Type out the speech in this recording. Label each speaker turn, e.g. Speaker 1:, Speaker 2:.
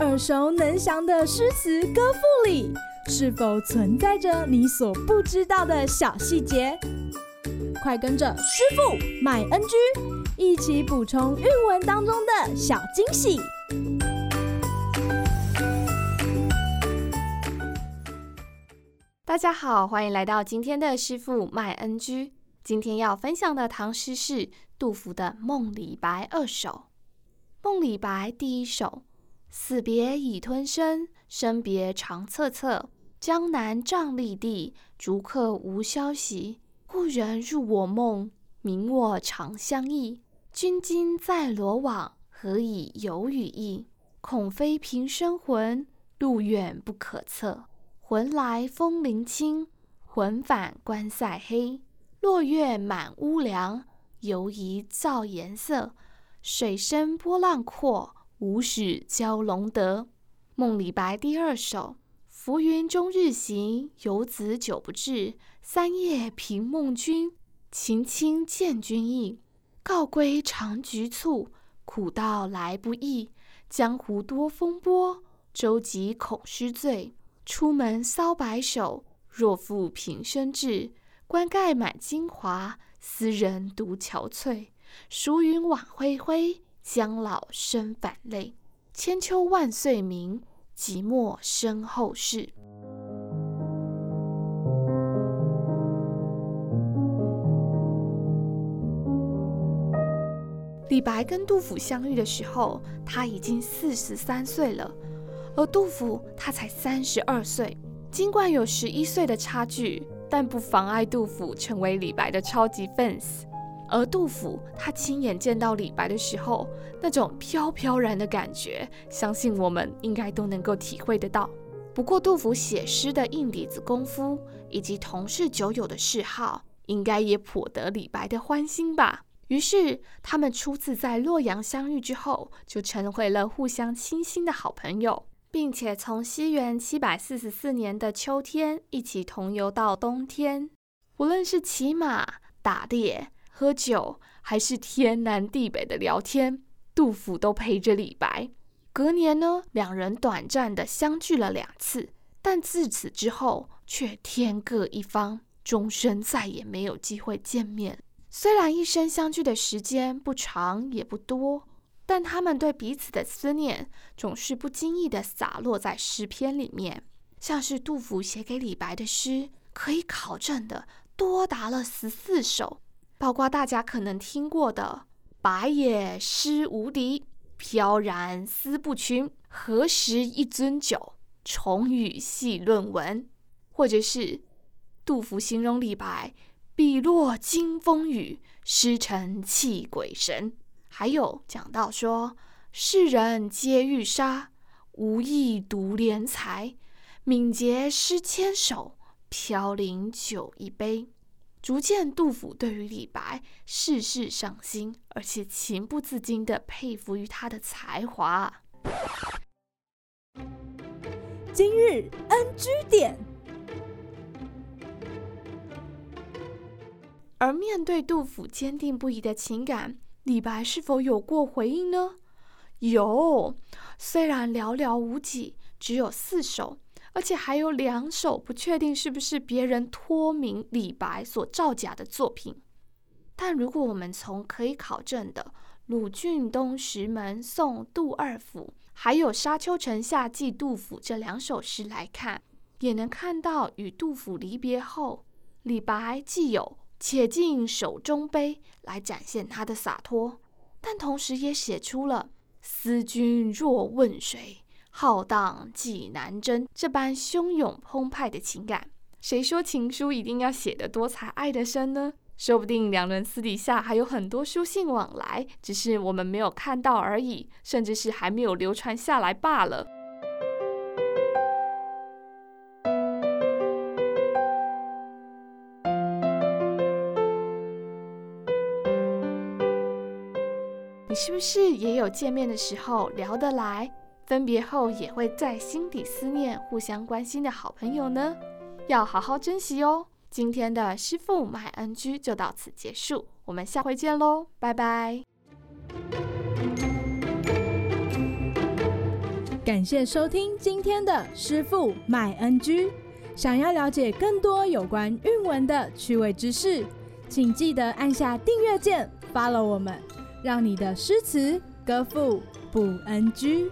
Speaker 1: 耳熟能详的诗词歌赋里，是否存在着你所不知道的小细节？快跟着师傅麦恩居一起补充韵文当中的小惊喜！
Speaker 2: 大家好，欢迎来到今天的师傅麦恩居。今天要分享的唐诗是杜甫的《梦李白二首》。《梦李白》第一首：死别已吞声，生别长恻恻。江南瘴疠地，逐客无消息。故人入我梦，明我长相忆。君今在罗网，何以有语意？恐非平生魂，路远不可测。魂来风铃轻，魂返关塞黑。落月满屋梁，犹疑照颜色。水深波浪阔，无始蛟龙得。梦李白第二首：浮云终日行，游子久不至。三夜凭梦君，情亲见君意。告归尝局促，苦道来不易。江湖多风波，舟楫恐失醉。出门搔白首，若负平生志。冠盖满京华，斯人独憔悴。蜀云晚恢恢，将老生反泪。千秋万岁名，寂寞身后事。李白跟杜甫相遇的时候，他已经四十三岁了。而杜甫他才三十二岁，尽管有十一岁的差距，但不妨碍杜甫成为李白的超级 fans。而杜甫他亲眼见到李白的时候，那种飘飘然的感觉，相信我们应该都能够体会得到。不过，杜甫写诗的硬底子功夫以及同是酒友的嗜好，应该也颇得李白的欢心吧。于是，他们初次在洛阳相遇之后，就成为了互相倾心的好朋友。并且从西元七百四十四年的秋天一起同游到冬天，无论是骑马、打猎、喝酒，还是天南地北的聊天，杜甫都陪着李白。隔年呢，两人短暂的相聚了两次，但自此之后却天各一方，终身再也没有机会见面。虽然一生相聚的时间不长也不多。但他们对彼此的思念总是不经意地洒落在诗篇里面，像是杜甫写给李白的诗，可以考证的多达了十四首，包括大家可能听过的“白也诗无敌，飘然思不群。何时一樽酒，重与细论文”，或者是杜甫形容李白“笔落惊风雨，诗成泣鬼神”。还有讲到说，世人皆欲杀，吾意独怜才。敏捷诗千首，飘零酒一杯。逐渐杜甫对于李白事事上心，而且情不自禁的佩服于他的才华。
Speaker 1: 今日 NG 点。
Speaker 2: 而面对杜甫坚定不移的情感。李白是否有过回应呢？有，虽然寥寥无几，只有四首，而且还有两首不确定是不是别人托名李白所造假的作品。但如果我们从可以考证的《鲁郡东石门送杜二府》还有《沙丘城下寄杜甫》这两首诗来看，也能看到与杜甫离别后，李白既有。且尽手中杯来展现他的洒脱，但同时也写出了“思君若问谁，浩荡济南征”这般汹涌澎湃的情感。谁说情书一定要写得多才爱得深呢？说不定两人私底下还有很多书信往来，只是我们没有看到而已，甚至是还没有流传下来罢了。你是不是也有见面的时候聊得来，分别后也会在心底思念、互相关心的好朋友呢？要好好珍惜哦。今天的师傅麦恩居就到此结束，我们下回见喽，拜拜。
Speaker 1: 感谢收听今天的师傅麦恩居。想要了解更多有关韵文的趣味知识，请记得按下订阅键，follow 我们，让你的诗词戈富不安居